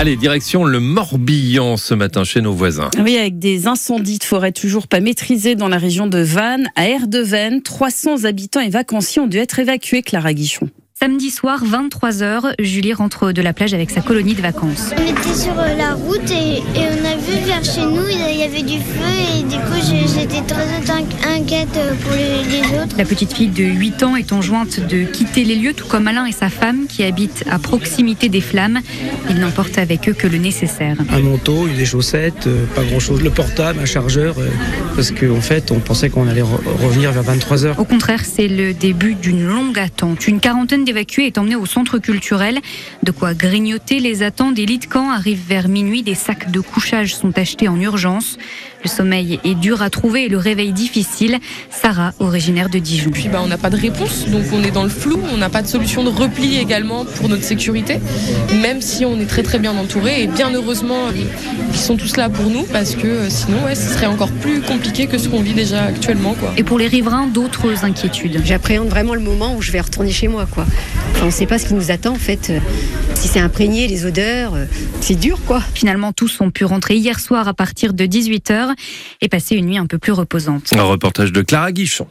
Allez, direction le Morbihan ce matin chez nos voisins. Oui, avec des incendies de forêt toujours pas maîtrisés dans la région de Vannes. À Erdevenne, 300 habitants et vacanciers ont dû être évacués, Clara Guichon. Samedi soir, 23h, Julie rentre de la plage avec sa colonie de vacances. On était sur euh, la route et, et on a vu vers chez nous, il y avait du feu et du coup j'étais très inquiète pour les, autres. La petite fille de 8 ans est enjointe de quitter les lieux, tout comme Alain et sa femme qui habitent à proximité des flammes. Ils n'emportent avec eux que le nécessaire. un manteau, des chaussettes, euh, pas grand chose, le portable, un chargeur, euh, parce qu'en fait on pensait qu'on allait re- revenir vers 23h. Au contraire, c'est le début d'une longue attente. Une quarantaine d'évacués est emmenée au centre culturel. De quoi grignoter les attentes. Des lits de camp arrivent vers minuit. Des sacs de couchage sont achetés en urgence. Le sommeil est dur à trouver et le réveil difficile. Sarah, originaire de Dijon. Puis bah, on n'a pas de réponse, donc on est dans le flou, on n'a pas de solution de repli également pour notre sécurité, même si on est très très bien entouré et bien heureusement ils sont tous là pour nous parce que euh, sinon ouais, ce serait encore plus compliqué que ce qu'on vit déjà actuellement. Quoi. Et pour les riverains, d'autres inquiétudes? J'appréhende vraiment le moment où je vais retourner chez moi, quoi. Enfin, on ne sait pas ce qui nous attend, en fait. Si c'est imprégné, les odeurs, euh, c'est dur, quoi. Finalement, tous ont pu rentrer hier soir à partir de 18h et passer une nuit un peu plus reposante. Un reportage de Clara Guichon.